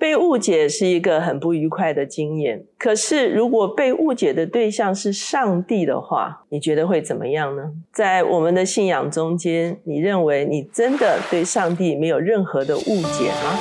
被误解是一个很不愉快的经验。可是，如果被误解的对象是上帝的话，你觉得会怎么样呢？在我们的信仰中间，你认为你真的对上帝没有任何的误解吗？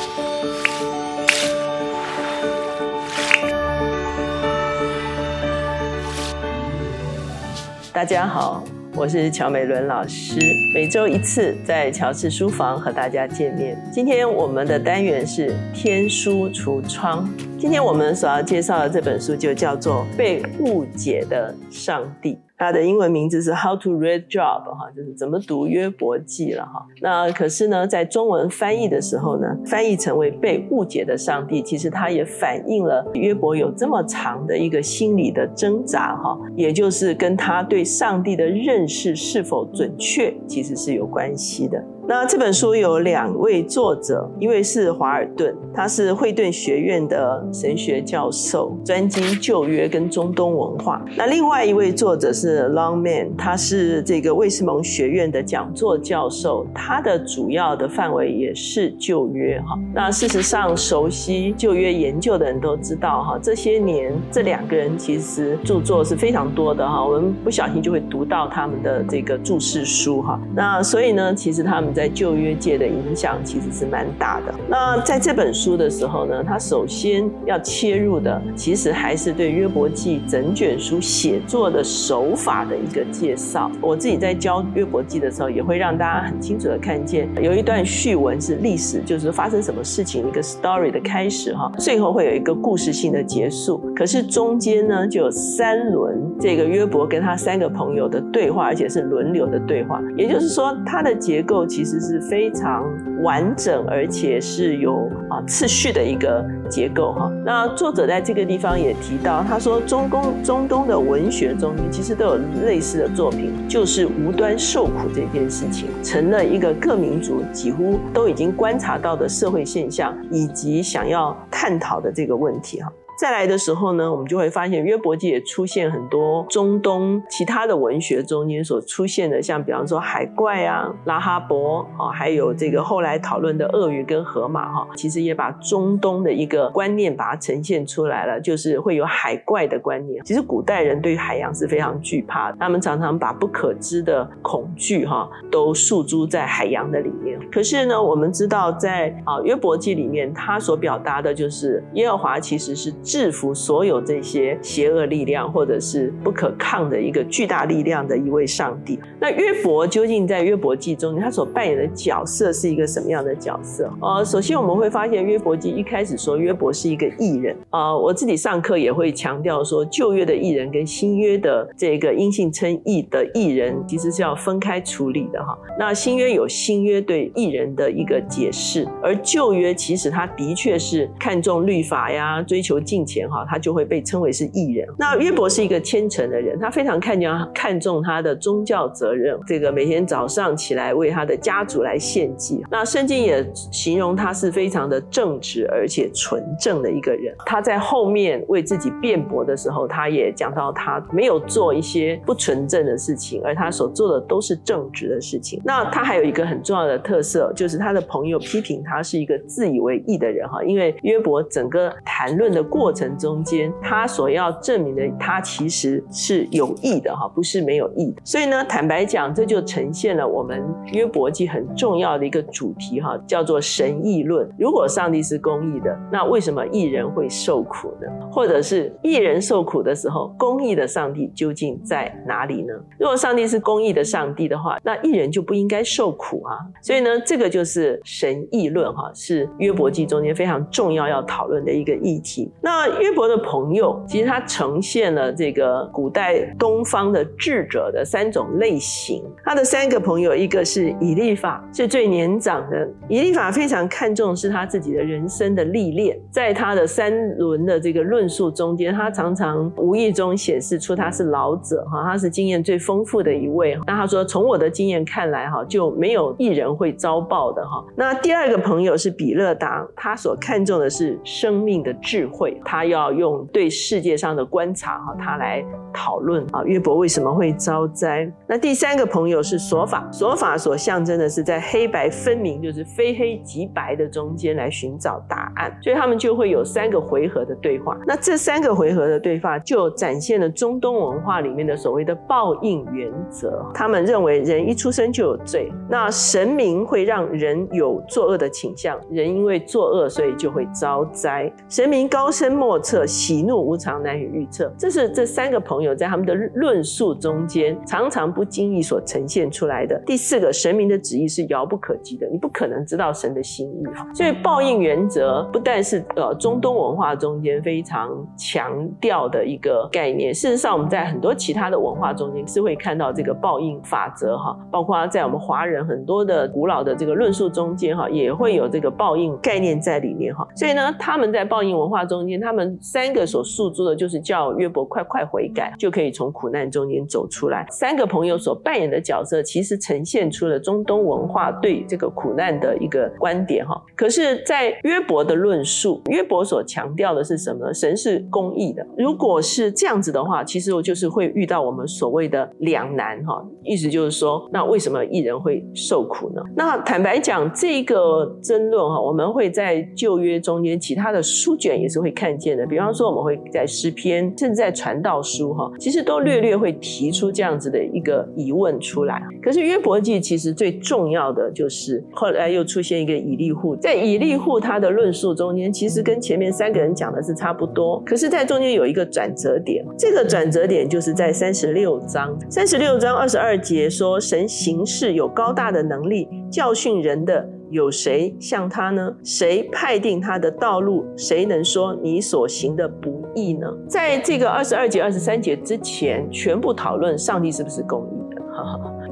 大家好。我是乔美伦老师，每周一次在乔治书房和大家见面。今天我们的单元是天书橱窗。今天我们所要介绍的这本书就叫做《被误解的上帝》。他的英文名字是 How to Read Job，哈，就是怎么读约伯记了哈。那可是呢，在中文翻译的时候呢，翻译成为被误解的上帝，其实它也反映了约伯有这么长的一个心理的挣扎哈，也就是跟他对上帝的认识是否准确，其实是有关系的。那这本书有两位作者，一位是华尔顿，他是惠顿学院的神学教授，专精旧约跟中东文化。那另外一位作者是 Longman，他是这个魏斯蒙学院的讲座教授，他的主要的范围也是旧约哈。那事实上，熟悉旧约研究的人都知道哈，这些年这两个人其实著作是非常多的哈，我们不小心就会读到他们的这个注释书哈。那所以呢，其实他们。在旧约界的影响其实是蛮大的。那在这本书的时候呢，他首先要切入的，其实还是对约伯记整卷书写作的手法的一个介绍。我自己在教约伯记的时候，也会让大家很清楚的看见，有一段序文是历史，就是发生什么事情一个 story 的开始哈，最后会有一个故事性的结束。可是中间呢，就有三轮这个约伯跟他三个朋友的对话，而且是轮流的对话。也就是说，它的结构其实。其实是非常完整，而且是有啊次序的一个结构哈。那作者在这个地方也提到，他说中东中东的文学中其实都有类似的作品，就是无端受苦这件事情，成了一个各民族几乎都已经观察到的社会现象，以及想要探讨的这个问题哈。再来的时候呢，我们就会发现约伯记也出现很多中东其他的文学中间所出现的，像比方说海怪啊、拉哈伯啊，还有这个后来讨论的鳄鱼跟河马哈，其实也把中东的一个观念把它呈现出来了，就是会有海怪的观念。其实古代人对海洋是非常惧怕的，他们常常把不可知的恐惧哈都诉诸在海洋的里面。可是呢，我们知道在啊约伯记里面，他所表达的就是耶和华其实是。制服所有这些邪恶力量，或者是不可抗的一个巨大力量的一位上帝。那约伯究竟在约伯记中，他所扮演的角色是一个什么样的角色？呃，首先我们会发现约伯记一开始说约伯是一个艺人。啊，我自己上课也会强调说，旧约的艺人跟新约的这个阴性称义的艺人，其实是要分开处理的哈。那新约有新约对艺人的一个解释，而旧约其实他的确是看重律法呀，追求进。前哈，他就会被称为是艺人。那约伯是一个虔诚的人，他非常看重看重他的宗教责任。这个每天早上起来为他的家族来献祭。那圣经也形容他是非常的正直而且纯正的一个人。他在后面为自己辩驳的时候，他也讲到他没有做一些不纯正的事情，而他所做的都是正直的事情。那他还有一个很重要的特色，就是他的朋友批评他是一个自以为义的人哈，因为约伯整个谈论的过。过程中间，他所要证明的，他其实是有益的哈，不是没有益的。所以呢，坦白讲，这就呈现了我们约伯记很重要的一个主题哈，叫做神义论。如果上帝是公义的，那为什么艺人会受苦呢？或者是艺人受苦的时候，公义的上帝究竟在哪里呢？如果上帝是公义的上帝的话，那艺人就不应该受苦啊。所以呢，这个就是神义论哈，是约伯记中间非常重要要讨论的一个议题。那那约伯的朋友，其实他呈现了这个古代东方的智者的三种类型。他的三个朋友，一个是以利法，是最年长的。以利法非常看重是他自己的人生的历练，在他的三轮的这个论述中间，他常常无意中显示出他是老者哈，他是经验最丰富的一位。那他说，从我的经验看来哈，就没有一人会遭报的哈。那第二个朋友是比勒达，他所看重的是生命的智慧。他要用对世界上的观察哈，他来讨论啊，约伯为什么会遭灾？那第三个朋友是索法，索法所象征的是在黑白分明，就是非黑即白的中间来寻找答案，所以他们就会有三个回合的对话。那这三个回合的对话就展现了中东文化里面的所谓的报应原则。他们认为人一出生就有罪，那神明会让人有作恶的倾向，人因为作恶所以就会遭灾。神明高深莫测，喜怒无常，难以预测。这是这三个朋友在他们的论述中间常常不经意所呈现出来的。第四个，神明的旨意是遥不可及的，你不可能知道神的心意哈。所以报应原则不但是呃中东文化中间非常强调的一个概念，事实上我们在很多其他的文化中间是会看到这个报应法则哈，包括在我们华人很多的古老的这个论述中间哈，也会有这个报应概念在里面哈。所以呢，他们在报应文化中间，他们三个所诉诸的就是叫约伯快快悔改，就可以从苦难中间走出来。三个朋友所扮演的角色，其实呈现出了中东文化对这个苦难的一个观点哈。可是，在约伯的论述，约伯所强调的是什么？神是公义的。如果是这样子的话，其实我就是会遇到我们所谓的两难哈。意思就是说，那为什么艺人会受苦呢？那坦白讲，这个争论哈，我们会在旧约中间其他的书卷也是会看见的。比方说，我们会在诗篇，甚至在传道书哈，其实都略略会提出这样子的一个疑问出来。可是约伯记其实最重要的就是后来又出现一个以利户，在以利户他的论述中间，其实跟前面三个人讲的是差不多。可是，在中间有一个转折点，这个转折点就是在三十六章，三十六章二十二节说，神行事有高大的能力，教训人的有谁像他呢？谁派定他的道路？谁能说你所行的不义呢？在这个二十二节、二十三节之前，全部讨论上帝是不是公义的。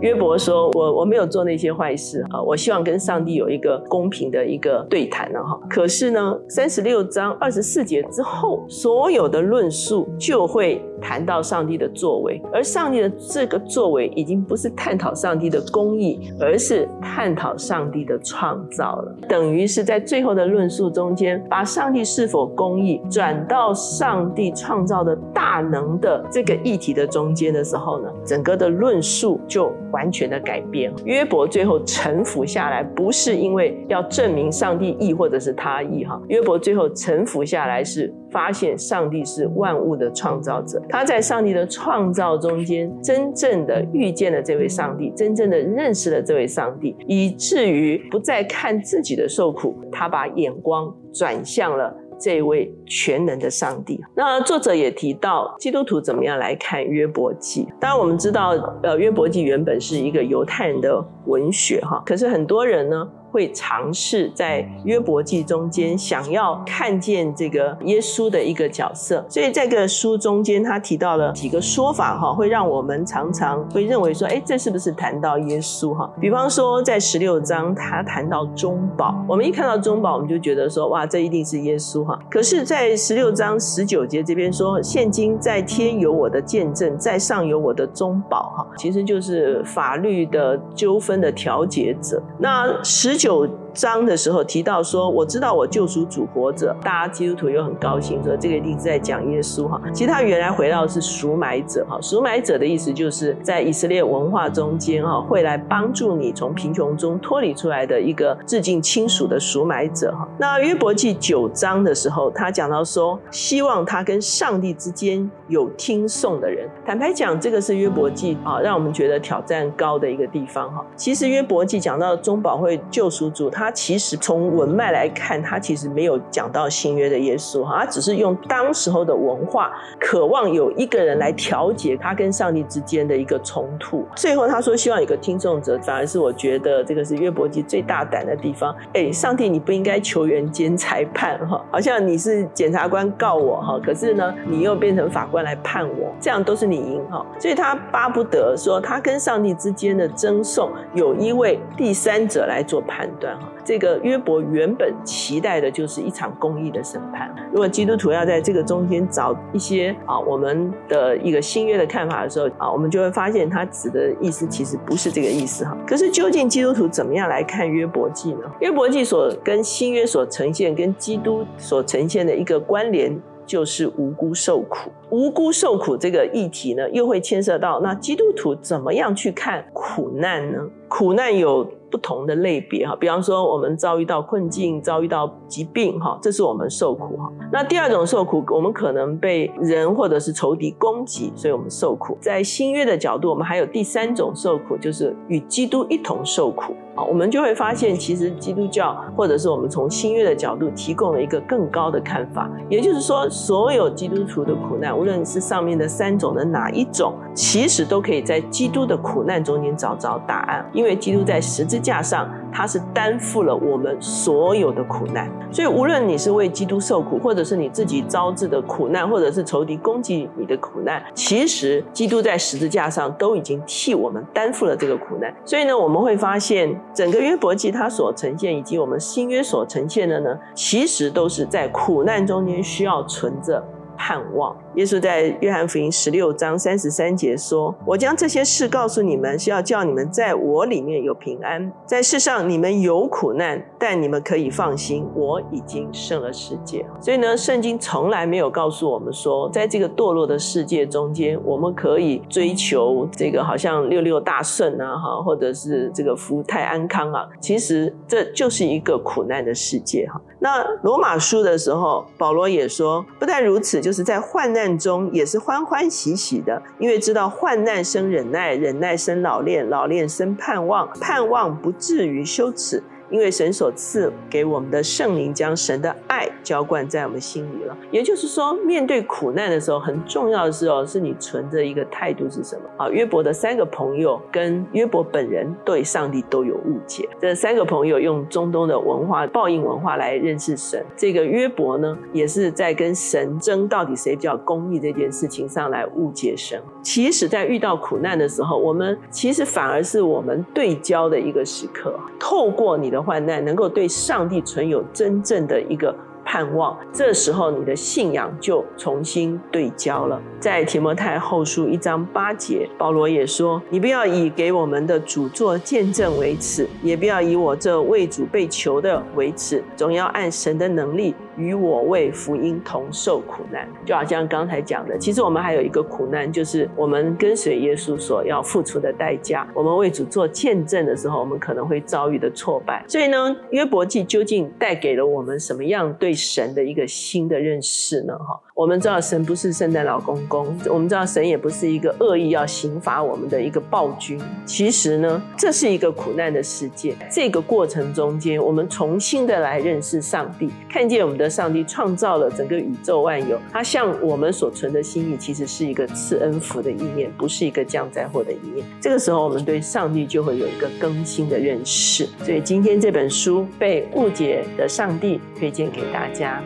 约伯说：“我我没有做那些坏事啊，我希望跟上帝有一个公平的一个对谈呢，哈。可是呢，三十六章二十四节之后，所有的论述就会谈到上帝的作为，而上帝的这个作为已经不是探讨上帝的公义，而是探讨上帝的创造了。等于是在最后的论述中间，把上帝是否公义转到上帝创造的大能的这个议题的中间的时候呢，整个的论述就。”完全的改变，约伯最后臣服下来，不是因为要证明上帝义或者是他义哈。约伯最后臣服下来，是发现上帝是万物的创造者，他在上帝的创造中间，真正的遇见了这位上帝，真正的认识了这位上帝，以至于不再看自己的受苦，他把眼光转向了。这位全能的上帝，那作者也提到基督徒怎么样来看约伯记。当然，我们知道，呃，约伯记原本是一个犹太人的文学，哈，可是很多人呢。会尝试在约伯记中间想要看见这个耶稣的一个角色，所以这个书中间他提到了几个说法哈，会让我们常常会认为说，哎，这是不是谈到耶稣哈？比方说在十六章他谈到中保，我们一看到中保，我们就觉得说，哇，这一定是耶稣哈。可是，在十六章十九节这边说，现今在天有我的见证，在上有我的中保哈，其实就是法律的纠纷的调解者。那十九。九章的时候提到说，我知道我救赎主活着，大家基督徒又很高兴，说这个一定是在讲耶稣哈。其实他原来回到是赎买者哈，赎买者的意思就是在以色列文化中间哈，会来帮助你从贫穷中脱离出来的一个致敬亲属的赎买者哈。那约伯记九章的时候，他讲到说，希望他跟上帝之间有听颂的人。坦白讲，这个是约伯记啊，让我们觉得挑战高的一个地方哈。其实约伯记讲到中保会救。赎主他他其实从文脉来看，他其实没有讲到新约的耶稣哈，他只是用当时候的文化，渴望有一个人来调节他跟上帝之间的一个冲突。最后他说希望有个听众者，反而是我觉得这个是约伯记最大胆的地方。哎，上帝你不应该球员兼裁判哈，好像你是检察官告我哈，可是呢你又变成法官来判我，这样都是你赢哈。所以他巴不得说他跟上帝之间的争讼有一位第三者来做。判断哈，这个约伯原本期待的就是一场公义的审判。如果基督徒要在这个中间找一些啊，我们的一个新约的看法的时候啊，我们就会发现他指的意思其实不是这个意思哈。可是究竟基督徒怎么样来看约伯记呢？约伯记所跟新约所呈现、跟基督所呈现的一个关联。就是无辜受苦。无辜受苦这个议题呢，又会牵涉到那基督徒怎么样去看苦难呢？苦难有。不同的类别哈，比方说我们遭遇到困境、遭遇到疾病哈，这是我们受苦哈。那第二种受苦，我们可能被人或者是仇敌攻击，所以我们受苦。在新约的角度，我们还有第三种受苦，就是与基督一同受苦。啊，我们就会发现，其实基督教或者是我们从新约的角度提供了一个更高的看法，也就是说，所有基督徒的苦难，无论是上面的三种的哪一种，其实都可以在基督的苦难中间找着答案，因为基督在十字架上，他是担负了我们所有的苦难，所以无论你是为基督受苦，或者是你自己招致的苦难，或者是仇敌攻击你的苦难，其实基督在十字架上都已经替我们担负了这个苦难，所以呢，我们会发现。整个约伯记它所呈现，以及我们新约所呈现的呢，其实都是在苦难中间需要存着盼望。耶稣在约翰福音十六章三十三节说：“我将这些事告诉你们，是要叫你们在我里面有平安。在世上你们有苦难，但你们可以放心，我已经胜了世界。”所以呢，圣经从来没有告诉我们说，在这个堕落的世界中间，我们可以追求这个好像六六大顺啊，哈，或者是这个福泰安康啊。其实这就是一个苦难的世界哈。那罗马书的时候，保罗也说，不但如此，就是在患难。中也是欢欢喜喜的，因为知道患难生忍耐，忍耐生老练，老练生盼望，盼望不至于羞耻。因为神所赐给我们的圣灵，将神的爱浇灌在我们心里了。也就是说，面对苦难的时候，很重要的时候，是你存着一个态度是什么？啊，约伯的三个朋友跟约伯本人对上帝都有误解。这三个朋友用中东的文化、报应文化来认识神。这个约伯呢，也是在跟神争到底谁比较公义这件事情上来误解神。其实，在遇到苦难的时候，我们其实反而是我们对焦的一个时刻。透过你的患难，能够对上帝存有真正的一个。盼望，这时候你的信仰就重新对焦了。在提摩太后书一章八节，保罗也说：“你不要以给我们的主做见证为耻，也不要以我这为主被囚的为耻，总要按神的能力与我为福音同受苦难。”就好像刚才讲的，其实我们还有一个苦难，就是我们跟随耶稣所要付出的代价。我们为主做见证的时候，我们可能会遭遇的挫败。所以呢，约伯记究竟带给了我们什么样对？神的一个新的认识呢？哈，我们知道神不是圣诞老公公，我们知道神也不是一个恶意要刑罚我们的一个暴君。其实呢，这是一个苦难的世界。这个过程中间，我们重新的来认识上帝，看见我们的上帝创造了整个宇宙万有，它向我们所存的心意，其实是一个赐恩福的意念，不是一个降灾祸的意念。这个时候，我们对上帝就会有一个更新的认识。所以今天这本书被误解的上帝推荐给大。家。